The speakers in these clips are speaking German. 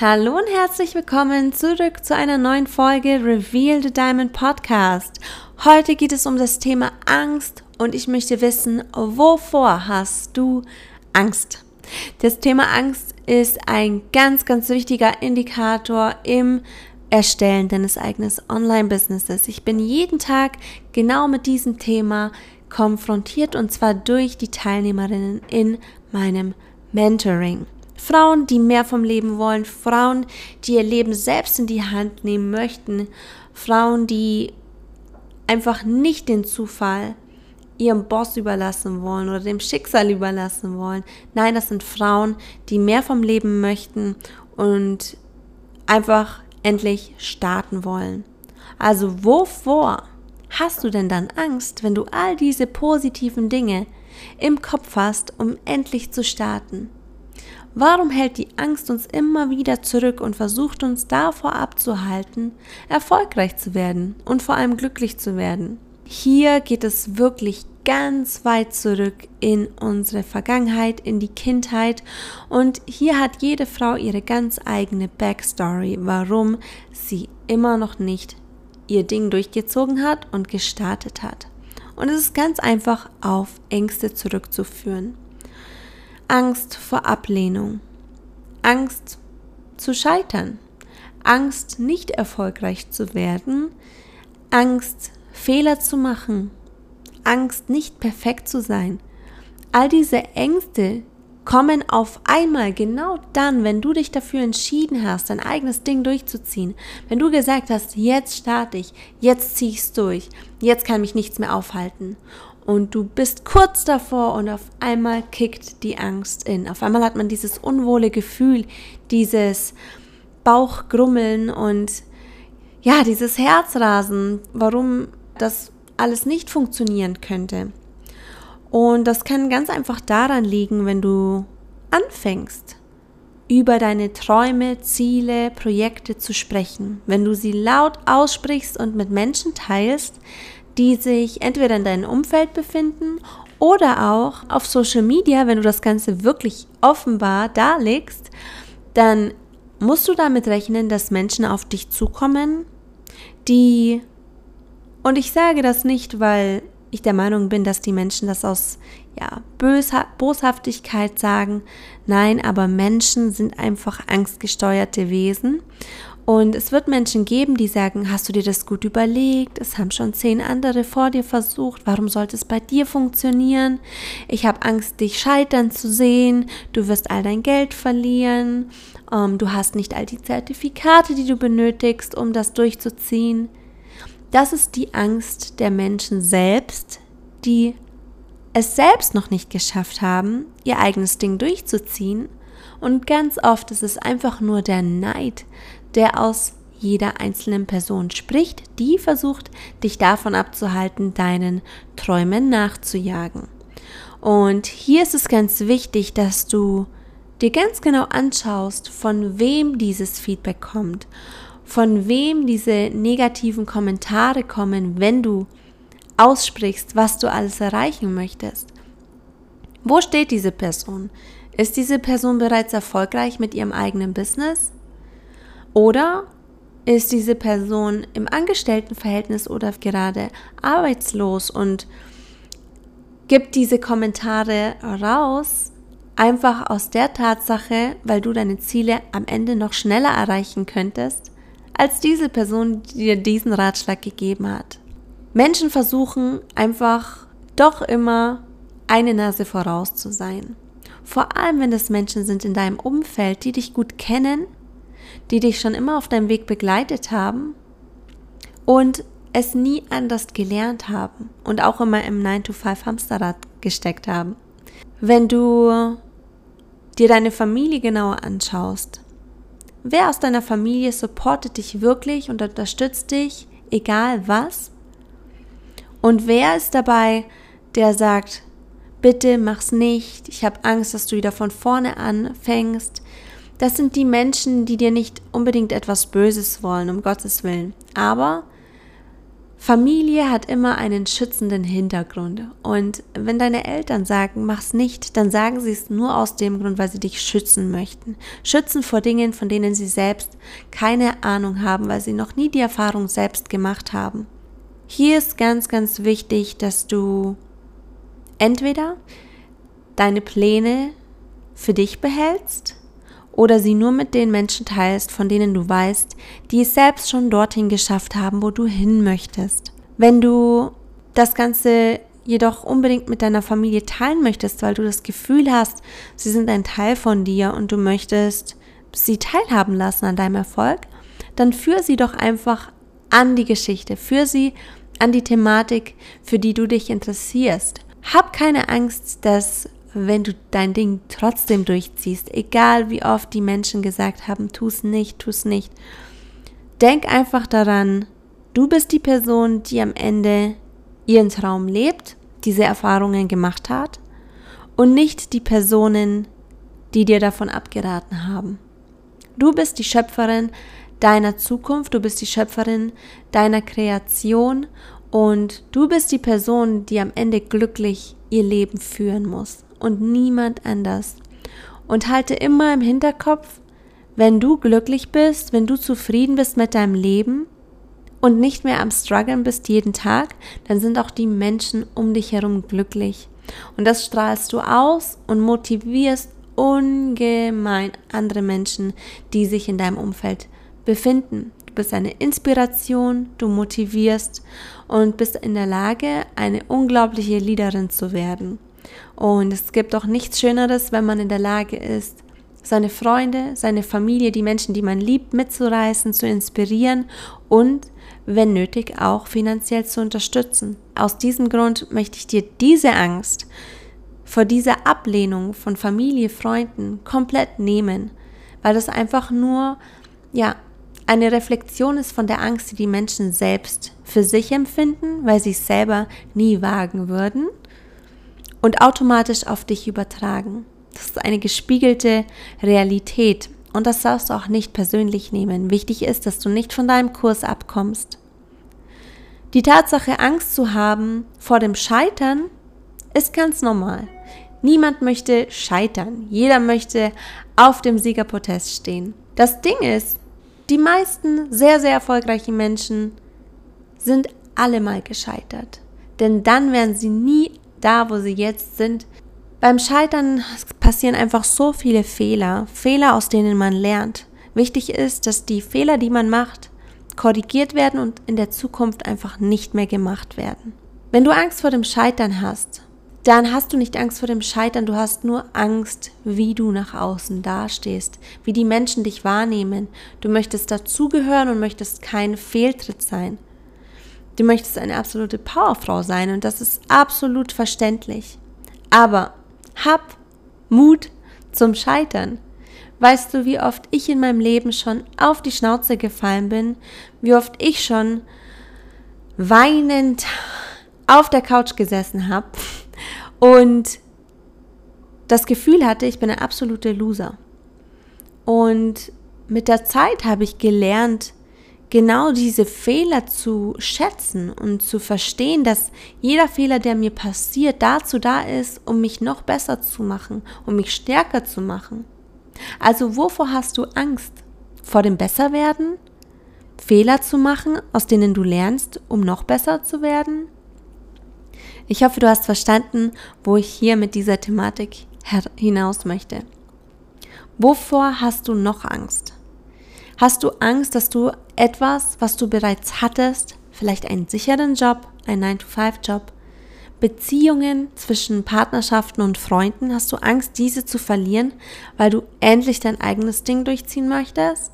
Hallo und herzlich willkommen zurück zu einer neuen Folge Reveal the Diamond Podcast. Heute geht es um das Thema Angst und ich möchte wissen, wovor hast du Angst? Das Thema Angst ist ein ganz, ganz wichtiger Indikator im Erstellen deines eigenen Online-Businesses. Ich bin jeden Tag genau mit diesem Thema konfrontiert und zwar durch die Teilnehmerinnen in meinem Mentoring. Frauen, die mehr vom Leben wollen, Frauen, die ihr Leben selbst in die Hand nehmen möchten, Frauen, die einfach nicht den Zufall ihrem Boss überlassen wollen oder dem Schicksal überlassen wollen. Nein, das sind Frauen, die mehr vom Leben möchten und einfach endlich starten wollen. Also wovor hast du denn dann Angst, wenn du all diese positiven Dinge im Kopf hast, um endlich zu starten? Warum hält die Angst uns immer wieder zurück und versucht uns davor abzuhalten, erfolgreich zu werden und vor allem glücklich zu werden? Hier geht es wirklich ganz weit zurück in unsere Vergangenheit, in die Kindheit und hier hat jede Frau ihre ganz eigene Backstory, warum sie immer noch nicht ihr Ding durchgezogen hat und gestartet hat. Und es ist ganz einfach auf Ängste zurückzuführen. Angst vor Ablehnung, Angst zu scheitern, Angst nicht erfolgreich zu werden, Angst Fehler zu machen, Angst nicht perfekt zu sein. All diese Ängste kommen auf einmal genau dann, wenn du dich dafür entschieden hast, dein eigenes Ding durchzuziehen. Wenn du gesagt hast, jetzt starte ich, jetzt ziehe ich es durch, jetzt kann mich nichts mehr aufhalten und du bist kurz davor und auf einmal kickt die Angst in. Auf einmal hat man dieses unwohle Gefühl, dieses Bauchgrummeln und ja, dieses Herzrasen, warum das alles nicht funktionieren könnte. Und das kann ganz einfach daran liegen, wenn du anfängst, über deine Träume, Ziele, Projekte zu sprechen. Wenn du sie laut aussprichst und mit Menschen teilst, die sich entweder in deinem Umfeld befinden oder auch auf Social Media, wenn du das Ganze wirklich offenbar darlegst, dann musst du damit rechnen, dass Menschen auf dich zukommen, die, und ich sage das nicht, weil ich der Meinung bin, dass die Menschen das aus ja, Bösha Boshaftigkeit sagen. Nein, aber Menschen sind einfach angstgesteuerte Wesen und es wird Menschen geben, die sagen, hast du dir das gut überlegt? Es haben schon zehn andere vor dir versucht. Warum sollte es bei dir funktionieren? Ich habe Angst, dich scheitern zu sehen. Du wirst all dein Geld verlieren. Ähm, du hast nicht all die Zertifikate, die du benötigst, um das durchzuziehen. Das ist die Angst der Menschen selbst, die es selbst noch nicht geschafft haben, ihr eigenes Ding durchzuziehen. Und ganz oft ist es einfach nur der Neid, der aus jeder einzelnen Person spricht, die versucht, dich davon abzuhalten, deinen Träumen nachzujagen. Und hier ist es ganz wichtig, dass du dir ganz genau anschaust, von wem dieses Feedback kommt, von wem diese negativen Kommentare kommen, wenn du aussprichst, was du alles erreichen möchtest. Wo steht diese Person? Ist diese Person bereits erfolgreich mit ihrem eigenen Business? Oder ist diese Person im Angestelltenverhältnis oder gerade arbeitslos und gibt diese Kommentare raus, einfach aus der Tatsache, weil du deine Ziele am Ende noch schneller erreichen könntest, als diese Person dir diesen Ratschlag gegeben hat. Menschen versuchen einfach doch immer eine Nase voraus zu sein. Vor allem, wenn es Menschen sind in deinem Umfeld, die dich gut kennen die dich schon immer auf deinem Weg begleitet haben und es nie anders gelernt haben und auch immer im 9-to-5 Hamsterrad gesteckt haben. Wenn du dir deine Familie genauer anschaust, wer aus deiner Familie supportet dich wirklich und unterstützt dich, egal was? Und wer ist dabei, der sagt, bitte mach's nicht, ich habe Angst, dass du wieder von vorne anfängst. Das sind die Menschen, die dir nicht unbedingt etwas Böses wollen, um Gottes Willen. Aber Familie hat immer einen schützenden Hintergrund. Und wenn deine Eltern sagen, mach's nicht, dann sagen sie es nur aus dem Grund, weil sie dich schützen möchten. Schützen vor Dingen, von denen sie selbst keine Ahnung haben, weil sie noch nie die Erfahrung selbst gemacht haben. Hier ist ganz, ganz wichtig, dass du entweder deine Pläne für dich behältst oder sie nur mit den Menschen teilst, von denen du weißt, die es selbst schon dorthin geschafft haben, wo du hin möchtest. Wenn du das Ganze jedoch unbedingt mit deiner Familie teilen möchtest, weil du das Gefühl hast, sie sind ein Teil von dir und du möchtest sie teilhaben lassen an deinem Erfolg, dann führ sie doch einfach an die Geschichte, führ sie an die Thematik, für die du dich interessierst. Hab keine Angst, dass wenn du dein Ding trotzdem durchziehst, egal wie oft die Menschen gesagt haben, tu es nicht, tu es nicht. Denk einfach daran, du bist die Person, die am Ende ihren Traum lebt, diese Erfahrungen gemacht hat und nicht die Personen, die dir davon abgeraten haben. Du bist die Schöpferin deiner Zukunft, du bist die Schöpferin deiner Kreation und du bist die Person, die am Ende glücklich ihr Leben führen muss und niemand anders. Und halte immer im Hinterkopf, wenn du glücklich bist, wenn du zufrieden bist mit deinem Leben und nicht mehr am Struggeln bist jeden Tag, dann sind auch die Menschen um dich herum glücklich. Und das strahlst du aus und motivierst ungemein andere Menschen, die sich in deinem Umfeld befinden. Du bist eine Inspiration, du motivierst und bist in der Lage, eine unglaubliche Leaderin zu werden. Und es gibt auch nichts Schöneres, wenn man in der Lage ist, seine Freunde, seine Familie, die Menschen, die man liebt, mitzureißen, zu inspirieren und, wenn nötig, auch finanziell zu unterstützen. Aus diesem Grund möchte ich dir diese Angst vor dieser Ablehnung von Familie, Freunden komplett nehmen, weil das einfach nur, ja, eine Reflexion ist von der Angst, die die Menschen selbst für sich empfinden, weil sie es selber nie wagen würden und automatisch auf dich übertragen. Das ist eine gespiegelte Realität und das darfst du auch nicht persönlich nehmen. Wichtig ist, dass du nicht von deinem Kurs abkommst. Die Tatsache, Angst zu haben vor dem Scheitern, ist ganz normal. Niemand möchte scheitern. Jeder möchte auf dem Siegerprotest stehen. Das Ding ist, die meisten sehr, sehr erfolgreichen Menschen sind alle mal gescheitert. Denn dann wären sie nie da, wo sie jetzt sind. Beim Scheitern passieren einfach so viele Fehler, Fehler, aus denen man lernt. Wichtig ist, dass die Fehler, die man macht, korrigiert werden und in der Zukunft einfach nicht mehr gemacht werden. Wenn du Angst vor dem Scheitern hast, dann hast du nicht Angst vor dem Scheitern, du hast nur Angst, wie du nach außen dastehst, wie die Menschen dich wahrnehmen. Du möchtest dazugehören und möchtest kein Fehltritt sein. Du möchtest eine absolute Powerfrau sein und das ist absolut verständlich. Aber hab Mut zum Scheitern. Weißt du, wie oft ich in meinem Leben schon auf die Schnauze gefallen bin, wie oft ich schon weinend auf der Couch gesessen habe und das Gefühl hatte, ich bin ein absoluter Loser. Und mit der Zeit habe ich gelernt, genau diese Fehler zu schätzen und zu verstehen, dass jeder Fehler, der mir passiert, dazu da ist, um mich noch besser zu machen, um mich stärker zu machen. Also wovor hast du Angst? Vor dem Besserwerden? Fehler zu machen, aus denen du lernst, um noch besser zu werden? Ich hoffe, du hast verstanden, wo ich hier mit dieser Thematik hinaus möchte. Wovor hast du noch Angst? Hast du Angst, dass du etwas, was du bereits hattest, vielleicht einen sicheren Job, einen 9-to-5-Job, Beziehungen zwischen Partnerschaften und Freunden, hast du Angst, diese zu verlieren, weil du endlich dein eigenes Ding durchziehen möchtest?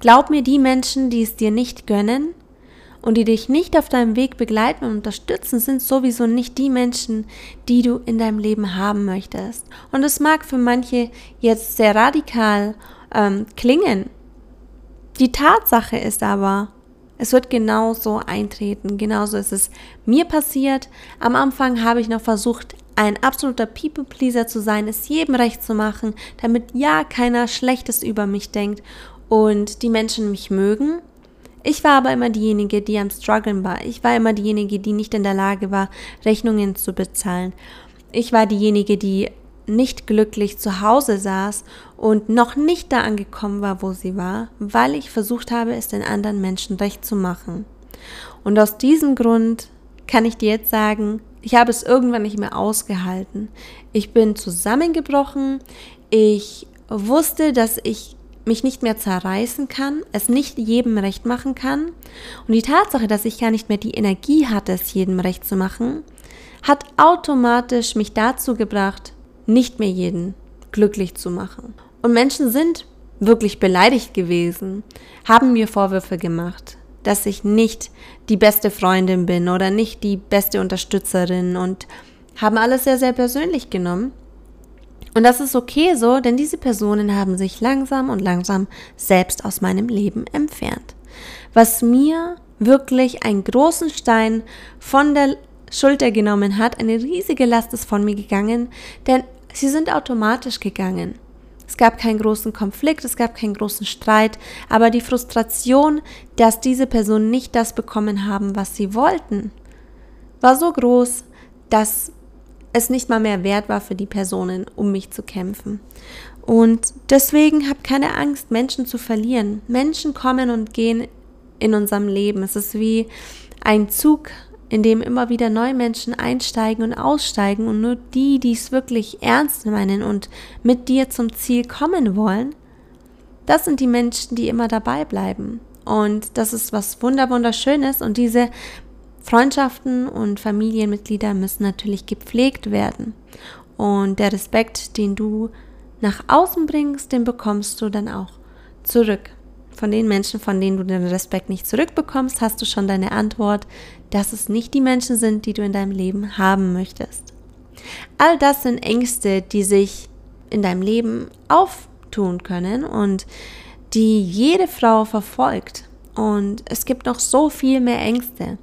Glaub mir, die Menschen, die es dir nicht gönnen, und die dich nicht auf deinem Weg begleiten und unterstützen, sind sowieso nicht die Menschen, die du in deinem Leben haben möchtest. Und es mag für manche jetzt sehr radikal ähm, klingen. Die Tatsache ist aber, es wird genauso eintreten. Genauso ist es mir passiert. Am Anfang habe ich noch versucht, ein absoluter People-Pleaser zu sein, es jedem recht zu machen, damit ja keiner Schlechtes über mich denkt und die Menschen mich mögen. Ich war aber immer diejenige, die am Struggeln war. Ich war immer diejenige, die nicht in der Lage war, Rechnungen zu bezahlen. Ich war diejenige, die nicht glücklich zu Hause saß und noch nicht da angekommen war, wo sie war, weil ich versucht habe, es den anderen Menschen recht zu machen. Und aus diesem Grund kann ich dir jetzt sagen, ich habe es irgendwann nicht mehr ausgehalten. Ich bin zusammengebrochen. Ich wusste, dass ich mich nicht mehr zerreißen kann, es nicht jedem recht machen kann. Und die Tatsache, dass ich gar nicht mehr die Energie hatte, es jedem recht zu machen, hat automatisch mich dazu gebracht, nicht mehr jeden glücklich zu machen. Und Menschen sind wirklich beleidigt gewesen, haben mir Vorwürfe gemacht, dass ich nicht die beste Freundin bin oder nicht die beste Unterstützerin und haben alles sehr, sehr persönlich genommen. Und das ist okay so, denn diese Personen haben sich langsam und langsam selbst aus meinem Leben entfernt. Was mir wirklich einen großen Stein von der Schulter genommen hat, eine riesige Last ist von mir gegangen, denn Sie sind automatisch gegangen. Es gab keinen großen Konflikt, es gab keinen großen Streit, aber die Frustration, dass diese Personen nicht das bekommen haben, was sie wollten, war so groß, dass es nicht mal mehr wert war für die Personen, um mich zu kämpfen. Und deswegen hab keine Angst, Menschen zu verlieren. Menschen kommen und gehen in unserem Leben. Es ist wie ein Zug in dem immer wieder neue Menschen einsteigen und aussteigen und nur die, die es wirklich ernst meinen und mit dir zum Ziel kommen wollen, das sind die Menschen, die immer dabei bleiben. Und das ist was wunderschönes und diese Freundschaften und Familienmitglieder müssen natürlich gepflegt werden. Und der Respekt, den du nach außen bringst, den bekommst du dann auch zurück. Von den Menschen, von denen du den Respekt nicht zurückbekommst, hast du schon deine Antwort, dass es nicht die Menschen sind, die du in deinem Leben haben möchtest. All das sind Ängste, die sich in deinem Leben auftun können und die jede Frau verfolgt. Und es gibt noch so viel mehr Ängste.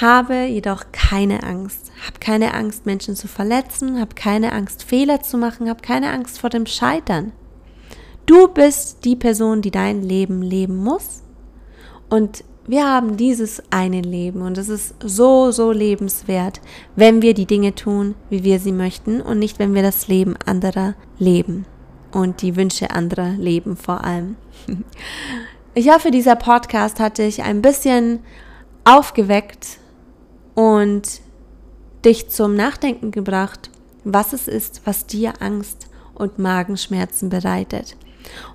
Habe jedoch keine Angst. Hab keine Angst, Menschen zu verletzen. Hab keine Angst, Fehler zu machen. Hab keine Angst vor dem Scheitern. Du bist die Person, die dein Leben leben muss. Und wir haben dieses eine Leben und es ist so, so lebenswert, wenn wir die Dinge tun, wie wir sie möchten und nicht, wenn wir das Leben anderer leben und die Wünsche anderer leben vor allem. Ich hoffe, dieser Podcast hat dich ein bisschen aufgeweckt und dich zum Nachdenken gebracht, was es ist, was dir Angst und Magenschmerzen bereitet.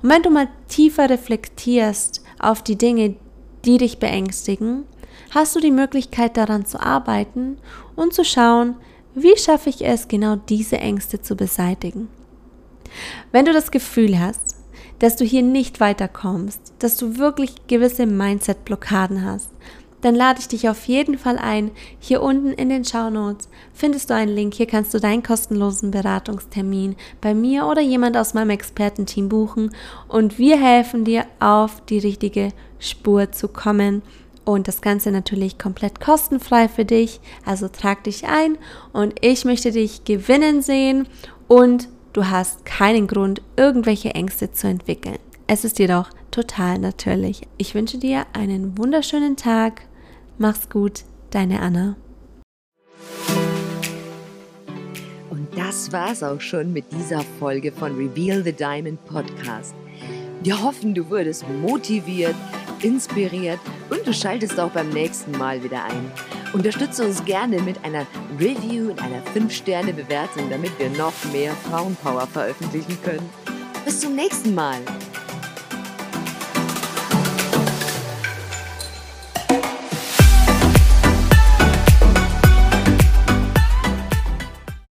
Und wenn du mal tiefer reflektierst auf die Dinge, die dich beängstigen, hast du die Möglichkeit daran zu arbeiten und zu schauen, wie schaffe ich es, genau diese Ängste zu beseitigen. Wenn du das Gefühl hast, dass du hier nicht weiterkommst, dass du wirklich gewisse Mindset-Blockaden hast, dann lade ich dich auf jeden Fall ein. Hier unten in den Show Notes findest du einen Link. Hier kannst du deinen kostenlosen Beratungstermin bei mir oder jemand aus meinem Expertenteam buchen und wir helfen dir auf die richtige Spur zu kommen. Und das Ganze natürlich komplett kostenfrei für dich. Also trag dich ein und ich möchte dich gewinnen sehen und du hast keinen Grund, irgendwelche Ängste zu entwickeln. Es ist jedoch total natürlich. Ich wünsche dir einen wunderschönen Tag Mach's gut, deine Anna. Und das war's auch schon mit dieser Folge von Reveal the Diamond Podcast. Wir hoffen, du wurdest motiviert, inspiriert und du schaltest auch beim nächsten Mal wieder ein. Unterstütze uns gerne mit einer Review und einer 5-Sterne-Bewertung, damit wir noch mehr Frauenpower veröffentlichen können. Bis zum nächsten Mal.